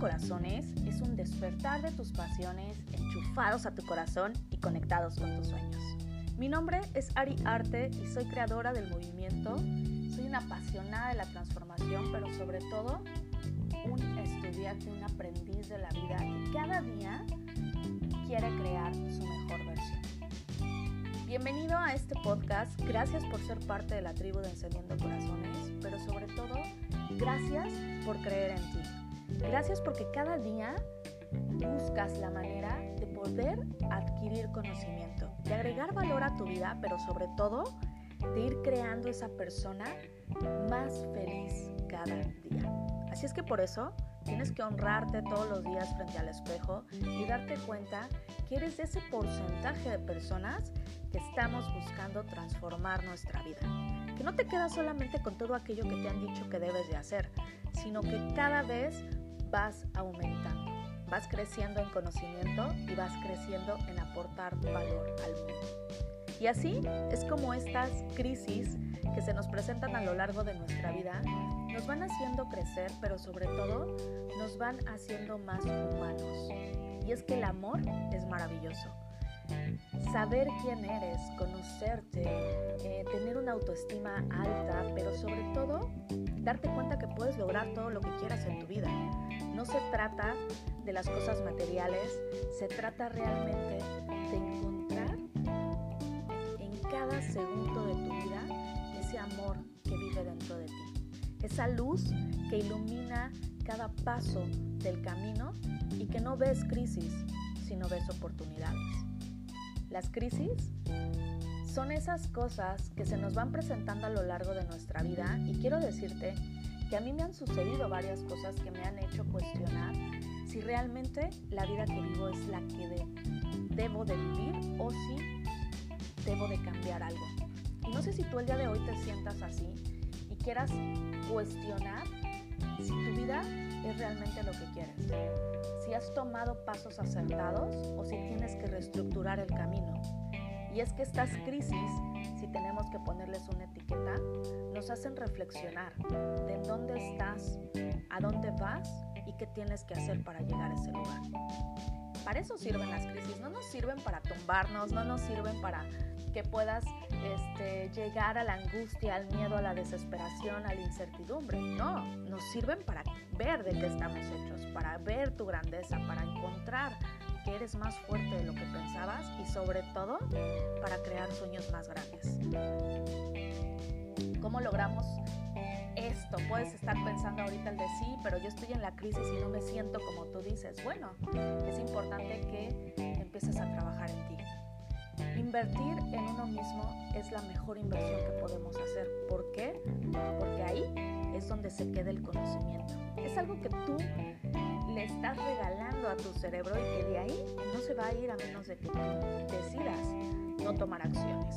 Corazones es un despertar de tus pasiones enchufados a tu corazón y conectados con tus sueños. Mi nombre es Ari Arte y soy creadora del movimiento. Soy una apasionada de la transformación, pero sobre todo un estudiante, un aprendiz de la vida que cada día quiere crear su mejor versión. Bienvenido a este podcast, gracias por ser parte de la tribu de Encendiendo Corazones, pero sobre todo, gracias por creer en ti. Gracias porque cada día buscas la manera de poder adquirir conocimiento, de agregar valor a tu vida, pero sobre todo de ir creando esa persona más feliz cada día. Así es que por eso tienes que honrarte todos los días frente al espejo y darte cuenta que eres ese porcentaje de personas que estamos buscando transformar nuestra vida. Que no te quedas solamente con todo aquello que te han dicho que debes de hacer, sino que cada vez vas aumentando, vas creciendo en conocimiento y vas creciendo en aportar valor al mundo. Y así es como estas crisis que se nos presentan a lo largo de nuestra vida nos van haciendo crecer, pero sobre todo nos van haciendo más humanos. Y es que el amor es maravilloso. Saber quién eres, conocerte, eh, tener una autoestima alta, pero sobre todo darte cuenta que puedes lograr todo lo que quieras en tu vida. No se trata de las cosas materiales, se trata realmente de encontrar en cada segundo de tu vida ese amor que vive dentro de ti. Esa luz que ilumina cada paso del camino y que no ves crisis, sino ves oportunidades. Las crisis son esas cosas que se nos van presentando a lo largo de nuestra vida y quiero decirte que a mí me han sucedido varias cosas que me han hecho cuestionar si realmente la vida que vivo es la que debo de vivir o si debo de cambiar algo. Y no sé si tú el día de hoy te sientas así y quieras cuestionar si tu vida es realmente lo que quieres, si has tomado pasos acertados o si tienes que reestructurar el camino. Y es que estas crisis, si tenemos que ponerles una etiqueta, nos hacen reflexionar de dónde estás, a dónde vas y qué tienes que hacer para llegar a ese lugar. Para eso sirven las crisis, no nos sirven para tumbarnos, no nos sirven para que puedas este, llegar a la angustia, al miedo, a la desesperación, a la incertidumbre. No, nos sirven para ver de qué estamos hechos, para ver tu grandeza, para encontrar que eres más fuerte de lo que pensabas y sobre todo para crear sueños más grandes. ¿Cómo logramos esto? Puedes estar pensando ahorita el de sí, pero yo estoy en la crisis y no me siento como tú dices. Bueno, es importante que empieces a trabajar en ti. Invertir en uno mismo es la mejor inversión que podemos hacer. ¿Por qué? Porque ahí es donde se queda el conocimiento. Es algo que tú a tu cerebro y que de ahí no se va a ir a menos de que decidas no tomar acciones.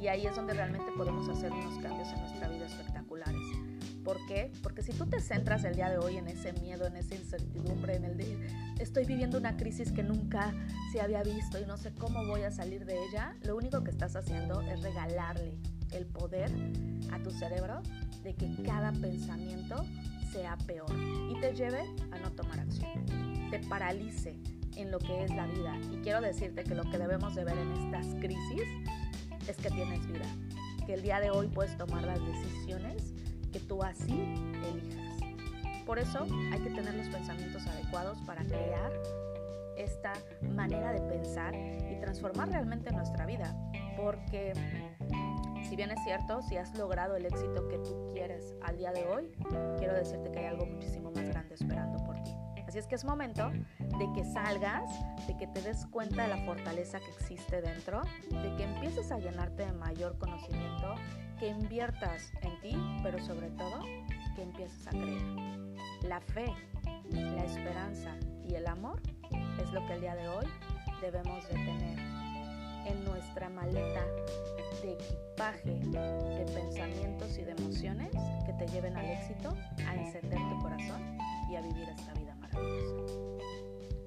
Y ahí es donde realmente podemos hacer unos cambios en nuestra vida espectaculares. ¿Por qué? Porque si tú te centras el día de hoy en ese miedo, en esa incertidumbre, en el de estoy viviendo una crisis que nunca se había visto y no sé cómo voy a salir de ella, lo único que estás haciendo es regalarle el poder a tu cerebro de que cada pensamiento sea peor y te lleve a no tomar acción, te paralice en lo que es la vida. Y quiero decirte que lo que debemos de ver en estas crisis es que tienes vida, que el día de hoy puedes tomar las decisiones que tú así elijas. Por eso hay que tener los pensamientos adecuados para crear esta manera de pensar y transformar realmente nuestra vida. Porque si bien es cierto, si has logrado el éxito que tú quieres al día de hoy, quiero decirte que hay algo muchísimo más grande esperando por ti. Así es que es momento de que salgas, de que te des cuenta de la fortaleza que existe dentro, de que empieces a llenarte de mayor conocimiento, que inviertas en ti, pero sobre todo que empieces a creer. La fe, la esperanza y el amor es lo que el día de hoy debemos de tener en nuestra maleta de equipaje de pensamientos y de emociones que te lleven al éxito, a encender tu corazón y a vivir esta vida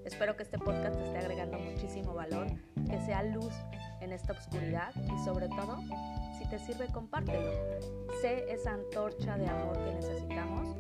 Espero que este podcast te esté agregando muchísimo valor, que sea luz en esta oscuridad y sobre todo, si te sirve, compártelo. Sé esa antorcha de amor que necesitamos